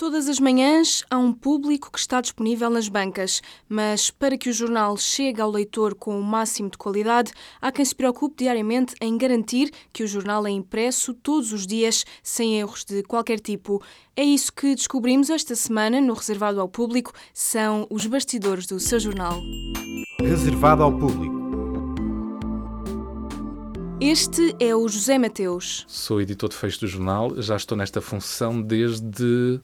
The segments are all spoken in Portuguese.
Todas as manhãs há um público que está disponível nas bancas, mas para que o jornal chegue ao leitor com o máximo de qualidade, há quem se preocupe diariamente em garantir que o jornal é impresso todos os dias, sem erros de qualquer tipo. É isso que descobrimos esta semana no Reservado ao Público, são os bastidores do seu jornal. Reservado ao Público. Este é o José Mateus. Sou editor de fecho do jornal, já estou nesta função desde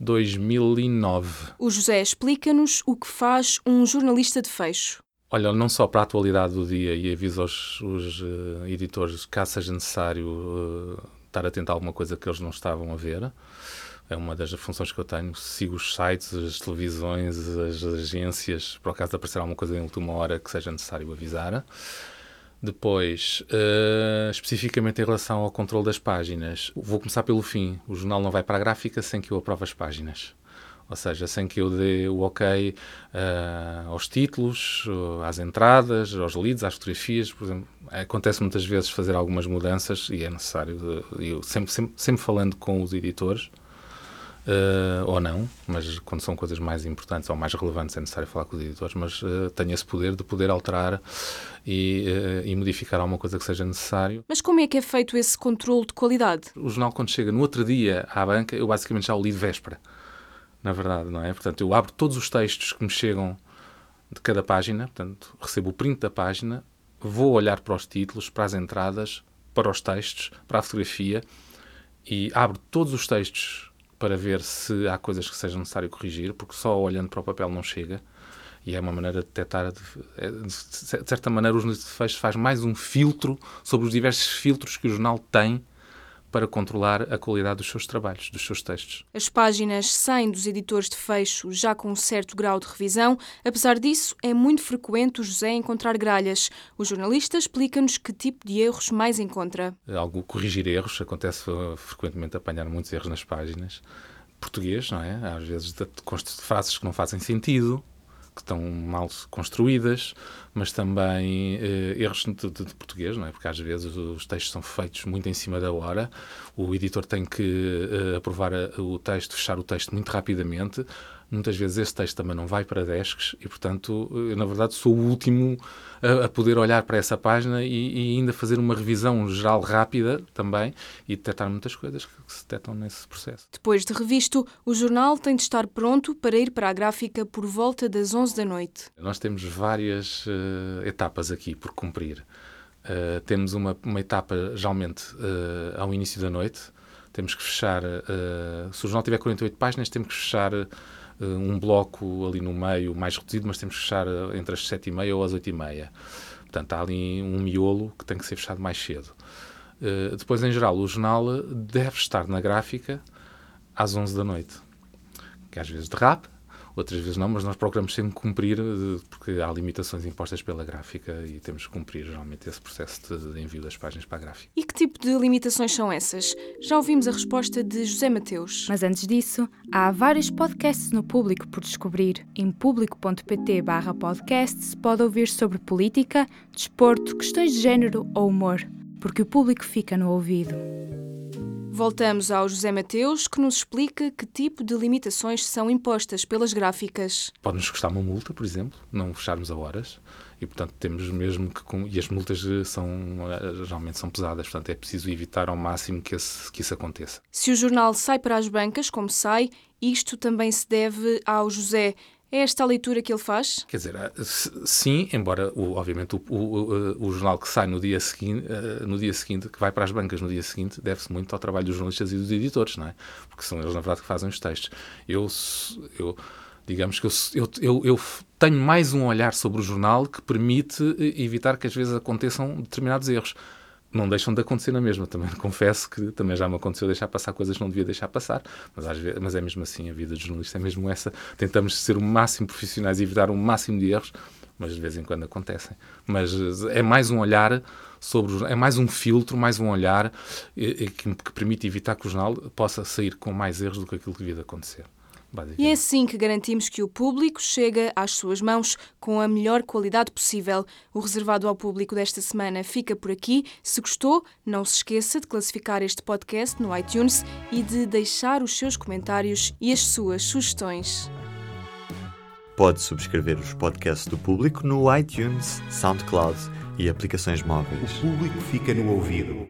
2009. O José explica-nos o que faz um jornalista de fecho. Olha, não só para a atualidade do dia e aviso aos os, uh, editores, caso seja necessário uh, estar atento a alguma coisa que eles não estavam a ver. É uma das funções que eu tenho. Sigo os sites, as televisões, as agências, por acaso de aparecer alguma coisa em última hora que seja necessário avisar. Depois, uh, especificamente em relação ao controle das páginas, vou começar pelo fim. O jornal não vai para a gráfica sem que eu aprove as páginas. Ou seja, sem que eu dê o ok uh, aos títulos, uh, às entradas, aos leads, às fotografias. Por exemplo, acontece muitas vezes fazer algumas mudanças e é necessário. De, eu sempre, sempre, sempre falando com os editores, Uh, ou não, mas quando são coisas mais importantes ou mais relevantes é necessário falar com os editores, mas uh, tenho esse poder de poder alterar e, uh, e, modificar alguma coisa que seja necessário. Mas como é que é feito esse controle de qualidade? O jornal, quando chega no outro dia à banca, eu basicamente já o li de véspera, na verdade, não é? Portanto, eu abro todos os textos que me chegam de cada página, portanto, recebo o print da página, vou olhar para os títulos, para as entradas, para os textos, para a fotografia e abro todos os textos para ver se há coisas que seja necessário corrigir, porque só olhando para o papel não chega. E é uma maneira de detectar, é, de, certa maneira, os defeitos faz mais um filtro sobre os diversos filtros que o jornal tem para controlar a qualidade dos seus trabalhos, dos seus textos. As páginas saem dos editores de fecho já com um certo grau de revisão. Apesar disso, é muito frequente o José encontrar gralhas. O jornalista explica-nos que tipo de erros mais encontra. Algo corrigir erros, acontece uh, frequentemente apanhar muitos erros nas páginas. Português, não é? Às vezes de frases que não fazem sentido, que estão mal construídas, mas também eh, erros de, de, de, português, não é? Porque às vezes os textos são feitos muito em cima da hora, o editor tem que eh, aprovar a, o texto, fechar o texto muito rapidamente. Muitas vezes esse texto também não vai para desks e, portanto, eu, na verdade, sou o último a, a poder olhar para essa página e, e, ainda fazer uma revisão geral rápida também e detectar muitas coisas que, que se detectam nesse processo. Depois de revisto, o jornal tem de estar pronto para ir para a gráfica por volta das 11 da noite. Nós temos várias uh, etapas aqui por cumprir. Uh, temos uma, uma, etapa, geralmente, uh, ao início da noite. Temos que fechar, se o jornal tiver 48 páginas, temos que fechar um bloco ali no meio mais reduzido, mas temos que fechar eh, entre as 7 e meia ou as 8 e meia. Portanto, há ali um miolo que tem que ser fechado mais cedo. Uh, depois, em geral, o jornal deve estar na gráfica às 11 da noite. Que às vezes derrapa, outras vezes não, mas nós procuramos sempre cumprir, eh, porque há limitações impostas pela gráfica e temos que cumprir geralmente esse processo de envio das páginas para a gráfica. E que tipo de limitações são essas? Já ouvimos a resposta de José Mateus. Mas antes disso, há vários podcasts no público por descobrir. Em público.pt barra podcasts pode ouvir sobre política, desporto, questões de género ou humor, porque o público fica no ouvido. Voltamos ao José Mateus, que nos explica que tipo de limitações são impostas pelas gráficas. Pode-nos custar uma multa, por exemplo, não fecharmos a horas, e portanto temos mesmo que. E as multas são, geralmente são pesadas, portanto é preciso evitar ao máximo que, esse, que isso aconteça. Se o jornal sai para as bancas, como sai, isto também se deve ao José. É esta a leitura que ele faz? Quer dizer, ah, sim, embora, obviamente, o, o, o, jornal que sai no dia, seguinte, ah, no dia seguinte, que vai para as bancas no dia seguinte, deve-se muito ao trabalho dos jornalistas e dos editores, não é? Porque são eles, na verdade, que fazem os textos. Eu, eu digamos que eu, eu, eu, tenho mais um olhar sobre o jornal que permite eh, evitar que às vezes aconteçam determinados erros não deixam de acontecer na mesma. Também confesso que também já me aconteceu deixar passar coisas que não devia deixar passar, mas, às vezes, mas é mesmo assim, a vida de jornalista é mesmo essa. Tentamos ser o máximo profissionais e evitar o máximo de erros, mas de vez em quando acontecem. Mas eh, é mais um olhar sobre é mais um filtro, mais um olhar eh, eh, que, que permite evitar que o jornal possa sair com mais erros do que aquilo que devia de acontecer. E é assim que garantimos que o público chega às suas mãos com a melhor qualidade possível. O reservado ao público desta semana fica por aqui. Se gostou, não se esqueça de classificar este podcast no iTunes e de deixar os seus comentários e as suas sugestões. Pode subscrever os podcasts do público no iTunes, SoundCloud e aplicações móveis. O público fica no ouvido.